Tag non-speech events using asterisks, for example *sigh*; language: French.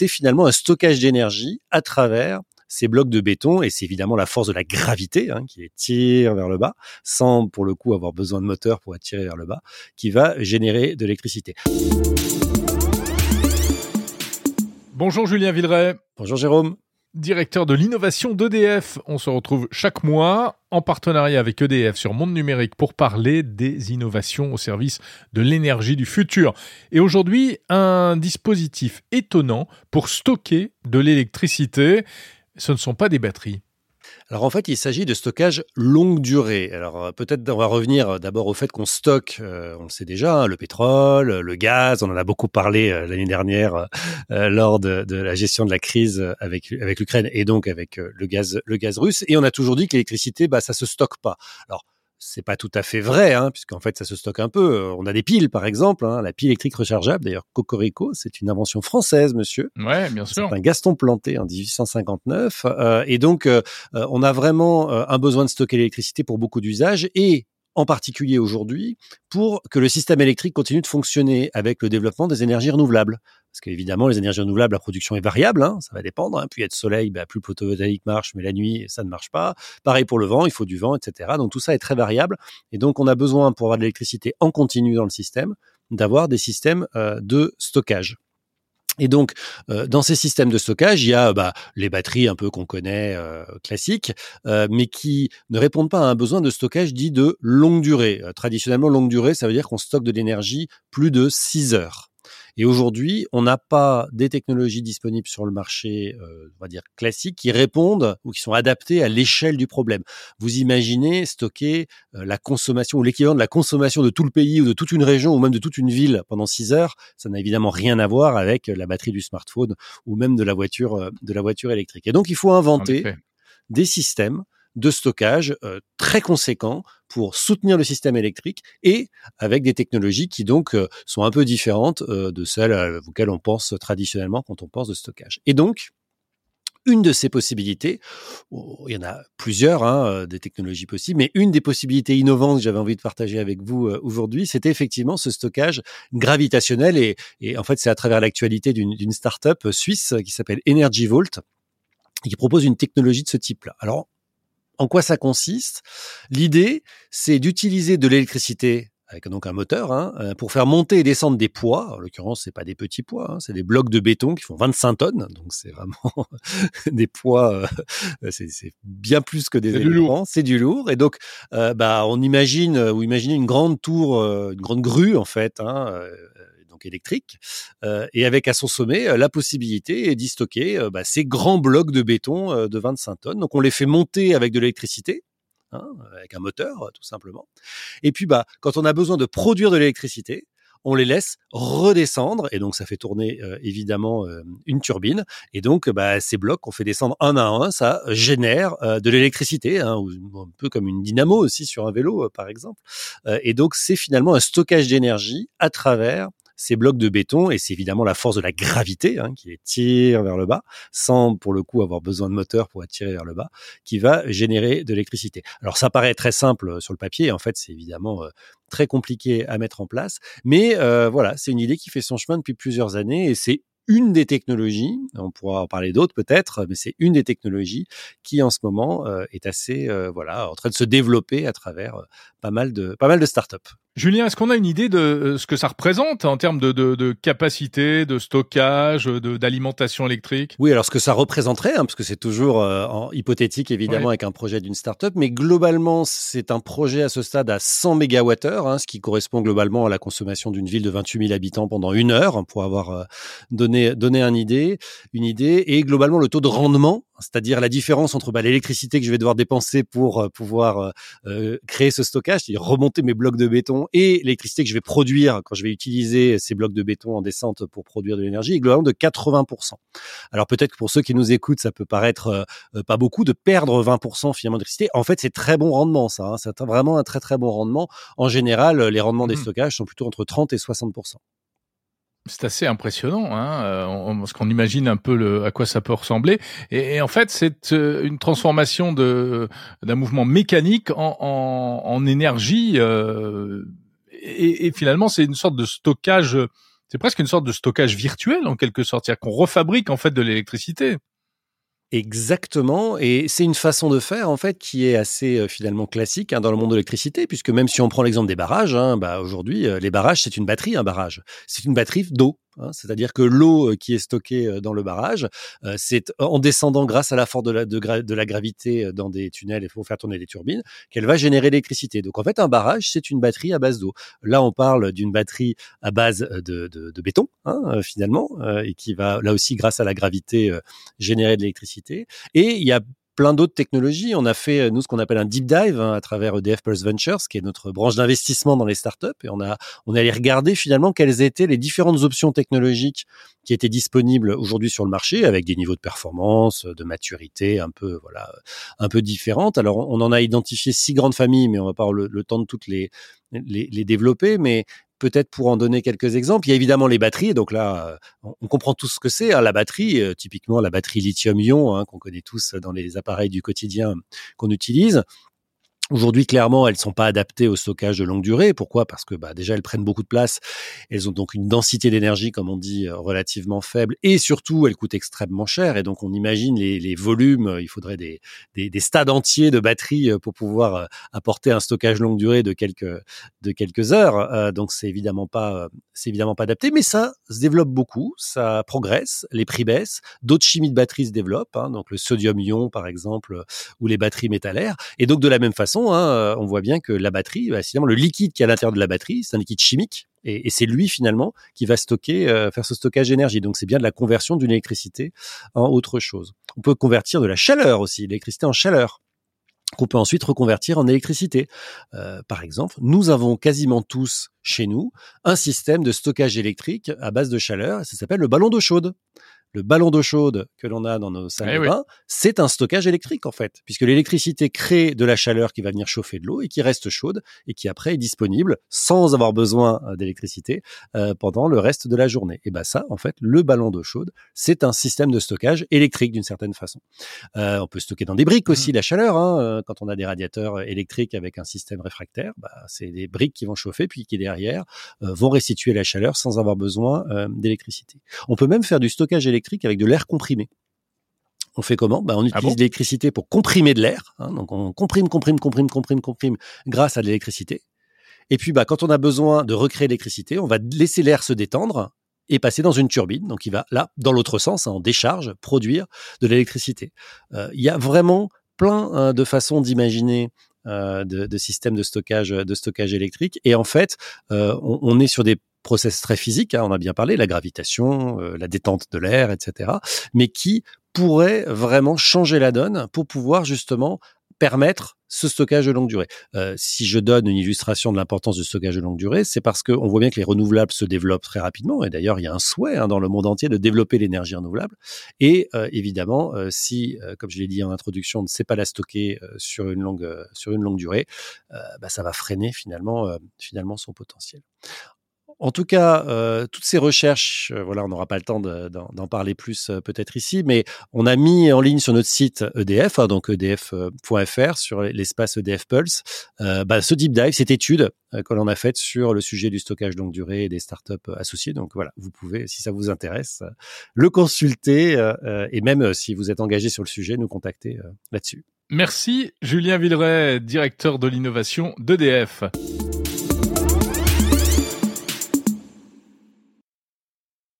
c'est finalement un stockage d'énergie à travers ces blocs de béton, et c'est évidemment la force de la gravité hein, qui les tire vers le bas, sans pour le coup avoir besoin de moteur pour attirer vers le bas, qui va générer de l'électricité. Bonjour Julien Villeray. Bonjour Jérôme directeur de l'innovation d'EDF. On se retrouve chaque mois en partenariat avec EDF sur Monde Numérique pour parler des innovations au service de l'énergie du futur. Et aujourd'hui, un dispositif étonnant pour stocker de l'électricité. Ce ne sont pas des batteries. Alors en fait, il s'agit de stockage longue durée. Alors euh, peut-être on va revenir euh, d'abord au fait qu'on stocke, euh, on le sait déjà, hein, le pétrole, le gaz. On en a beaucoup parlé l'année dernière lors de, la gestion de la crise avec avec l'Ukraine et donc avec le gaz le gaz russe. Et on a toujours dit que l'électricité, bah ça se stocke pas. Alors c'est pas tout à fait vrai, hein, puisqu'en fait ça se stocke un peu. Euh, on a des piles, par exemple, hein, la pile électrique rechargeable. D'ailleurs, Cocorico, c'est une invention française, monsieur. Ouais, bien sûr. C'est un Gaston Planté en 1859, euh, et donc euh, on a vraiment un besoin de stocker l'électricité pour beaucoup d'usages. Et en particulier aujourd'hui, pour que le système électrique continue de fonctionner avec le développement des énergies renouvelables. Parce qu'évidemment, les énergies renouvelables, la production est variable, hein, ça va dépendre. Hein. Plus il y a de soleil, bah, plus le photovoltaïque marche, mais la nuit, ça ne marche pas. Pareil pour le vent, il faut du vent, etc. Donc tout ça est très variable. Et donc on a besoin, pour avoir de l'électricité en continu dans le système, d'avoir des systèmes euh, de stockage. Et donc, euh, dans ces systèmes de stockage, il y a bah, les batteries un peu qu'on connaît euh, classiques, euh, mais qui ne répondent pas à un besoin de stockage dit de longue durée. traditionnellement, longue durée, ça veut dire qu'on stocke de l'énergie plus de 6 heures. Et aujourd'hui, on n'a pas des technologies disponibles sur le marché, euh, on va dire classiques, qui répondent ou qui sont adaptées à l'échelle du problème. Vous imaginez stocker euh, la consommation ou l'équivalent de la consommation de tout le pays ou de toute une région ou même de toute une ville pendant 6 heures, ça n'a évidemment rien à voir avec la batterie du smartphone ou même de la voiture, euh, de la voiture électrique. Et donc, il faut inventer des systèmes de stockage euh, très conséquent pour soutenir le système électrique et avec des technologies qui donc euh, sont un peu différentes euh, de celles auxquelles on pense traditionnellement quand on pense de stockage. Et donc, une de ces possibilités, oh, il y en a plusieurs hein, des technologies possibles, mais une des possibilités innovantes que j'avais envie de partager avec vous aujourd'hui, c'était effectivement ce stockage gravitationnel et, et en fait c'est à travers l'actualité d'une start-up suisse qui s'appelle Energy Vault et qui propose une technologie de ce type-là. Alors en quoi ça consiste? L'idée, c'est d'utiliser de l'électricité avec donc un moteur, hein, euh, pour faire monter et descendre des poids. En l'occurrence, c'est pas des petits poids, hein, c'est des blocs de béton qui font 25 tonnes, donc c'est vraiment *laughs* des poids. Euh, c'est bien plus que des éléphants. C'est du lourd. Et donc, euh, bah, on imagine ou imaginez une grande tour, une grande grue en fait, hein, électrique, euh, et avec à son sommet euh, la possibilité d'y stocker euh, bah, ces grands blocs de béton de 25 tonnes. Donc on les fait monter avec de l'électricité, hein, avec un moteur tout simplement. Et puis bah quand on a besoin de produire de l'électricité, on les laisse redescendre et donc ça fait tourner évidemment une turbine et donc bah, ces blocs qu'on fait descendre un à un, ça génère de l'électricité, hein, un peu comme une dynamo aussi sur un vélo par exemple. et donc c'est finalement un stockage d'énergie à travers ces blocs de béton, et c'est évidemment la force de la gravité hein, qui les tire vers le bas, sans pour le coup avoir besoin de moteur pour attirer vers le bas, qui va générer de l'électricité. Alors ça paraît très simple sur le papier, en fait c'est évidemment euh, très compliqué à mettre en place, mais euh, voilà, c'est une idée qui fait son chemin depuis plusieurs années, et c'est une des technologies, on pourra en parler d'autres peut-être, mais c'est une des technologies qui en ce moment euh, est assez voilà en train de se développer à travers pas mal de pas mal de startups. Julien, est-ce qu'on a une idée de euh, ce que ça représente en termes de, de, de capacité, de stockage, d'alimentation électrique? Oui, alors ce que ça représenterait, hein, parce que c'est toujours euh, en hypothétique évidemment avec un projet d'une start-up, mais globalement c'est un projet à ce stade à 100 mégawattheures, hein, ce qui correspond globalement à la consommation d'une ville de 28 000 habitants pendant une heure, hein, pour avoir euh, donné, donné un idée, une idée, et globalement le taux de rendement c'est-à-dire la différence entre bah, l'électricité que je vais devoir dépenser pour euh, pouvoir euh, euh, créer ce stockage, c'est-à-dire remonter mes blocs de béton, et l'électricité que je vais produire quand je vais utiliser ces blocs de béton en descente pour produire de l'énergie, est globalement de 80%. Alors peut-être que pour ceux qui nous écoutent, ça peut paraître pas beaucoup de perdre 20% finalement d'électricité. En fait, c'est très bon rendement ça. Hein. C'est vraiment un très très bon rendement. En général, les rendements des mmh stockages sont plutôt entre 30 et 60%. C'est assez impressionnant, hein, euh, parce qu'on imagine un peu le, à quoi ça peut ressembler. Et, en fait, c'est euh, une transformation de d'un mouvement mécanique en, en, en énergie. Euh, et, et, finalement, c'est une sorte de stockage C'est presque une sorte de stockage virtuel en quelque sorte, c'est-à-dire qu'on refabrique en fait de l'électricité. Exactement, et c'est une façon de faire en fait qui est assez euh, finalement classique hein, dans le monde de l'électricité, puisque même si on prend l'exemple des barrages, hein, bah, aujourd'hui euh, les barrages c'est une batterie, un barrage, c'est une batterie d'eau. Hein, c'est-à-dire que l'eau euh, qui est stockée dans le barrage, c'est en descendant grâce à la force de la, gravité dans des tunnels et pour faire tourner les turbines qu'elle va générer l'électricité. Donc en fait, un barrage, c'est une batterie à base d'eau. Là, on parle d'une batterie à base de, de béton, hein, finalement, et qui va là aussi, grâce à la gravité, générer de l'électricité. Et il y a plein d'autres technologies. On a fait, euh, nous, ce qu'on appelle un deep dive hein, à travers EDF Pulse Ventures, qui est notre branche d'investissement dans les startups. Et on a, on est allé regarder finalement quelles étaient les différentes options technologiques qui étaient disponibles aujourd'hui sur le marché avec des niveaux de performance, de maturité un peu, voilà, un peu différentes. Alors, on en a identifié six grandes familles, mais on va pas avoir le, le temps de toutes les, les, les développer. Mais peut-être pour en donner quelques exemples, il y a évidemment les batteries. Donc là, euh, on comprend tout ce que c'est. Hein, la batterie, euh, typiquement la batterie lithium-ion hein, qu'on connaît tous dans les appareils du quotidien qu'on utilise. Aujourd'hui, clairement, elles sont pas adaptées au stockage de longue durée. Pourquoi? Parce que bah, déjà, elles prennent beaucoup de place. Elles ont donc une densité d'énergie, comme on dit, euh, relativement faible. Et surtout, elles coûtent extrêmement cher. Et donc, on imagine les, les volumes. Il faudrait des, des, des, stades entiers de batteries euh, pour pouvoir euh, apporter un stockage longue durée de quelques, de quelques heures. donc, c'est évidemment pas, c'est évidemment pas adapté. Mais ça se développe beaucoup. Ça progresse. Les prix baissent. D'autres chimies de batteries se développent. Hein, donc, le sodium-ion, par exemple, ou les batteries métallaires. Et donc, de la même façon, Hein, euh, on voit bien que la batterie, bah, finalement, le liquide qui est à l'intérieur de la batterie, c'est un liquide chimique. Et, c'est lui finalement qui va stocker, euh, faire ce stockage d'énergie. Donc c'est bien de la conversion d'une électricité en autre chose. On peut convertir de la chaleur aussi, l'électricité en chaleur qu'on peut ensuite reconvertir en électricité. Euh, par exemple, nous avons quasiment tous chez nous un système de stockage électrique à base de chaleur, ça s'appelle le ballon d'eau chaude le ballon d'eau chaude que l'on a dans nos salles eh de bain, c'est un stockage électrique en fait, puisque l'électricité crée de la chaleur qui va venir chauffer de l'eau et qui reste chaude et qui après est disponible sans avoir besoin euh, d'électricité euh, pendant le reste de la journée. Et ben ça, en fait, le ballon d'eau chaude, c'est un système de stockage électrique d'une certaine façon. Euh, on peut stocker dans des briques aussi mmh. la chaleur. Hein, quand on a des radiateurs électriques avec un système réfractaire, bah, c'est des briques qui vont chauffer puis qui derrière vont restituer la chaleur sans avoir besoin d'électricité. On peut même faire du stockage électrique avec de l'air comprimé. On fait comment? Ben, On ah utilise l'électricité pour comprimer de l'air. Hein. donc on comprime, comprime, comprime, comprime, comprime grâce à de l'électricité. Et puis bah, quand on a besoin de recréer l'électricité, on va laisser l'air se détendre et passer dans une turbine. Donc il va là, dans l'autre sens, hein, en décharge, produire de l'électricité. Euh, il y a vraiment plein hein, de façons d'imaginer euh, de, systèmes de stockage, de stockage électrique. Et en fait, euh, on, est sur des process très physiques, hein, on a bien parlé, la gravitation, euh, la détente de l'air, etc., mais qui pourrait vraiment changer la donne pour pouvoir justement permettre ce stockage de longue durée. Euh, si je donne une illustration de l'importance du stockage de longue durée, c'est parce qu'on voit bien que les renouvelables se développent très rapidement. Et d'ailleurs, il y a un souhait hein, dans le monde entier de développer l'énergie renouvelable. Et euh, évidemment, si, comme je l'ai dit en introduction, on ne sait pas la stocker sur une longue sur une longue durée, bah, ça va freiner finalement finalement son potentiel. En tout cas, euh, toutes ces recherches, euh, voilà, on n'aura pas le temps d'en parler plus euh, peut-être ici, mais on a mis en ligne sur notre site EDF, hein, donc edf.fr, sur l'espace EDF Pulse, bah, ce deep dive, cette étude que l'on a faite sur le sujet du stockage longue durée et des startups associées. Donc voilà, vous pouvez, si ça vous intéresse, le consulter et même si vous êtes engagé sur le sujet, nous contacter là-dessus. Merci Julien Villeray, directeur de l'innovation d'EDF.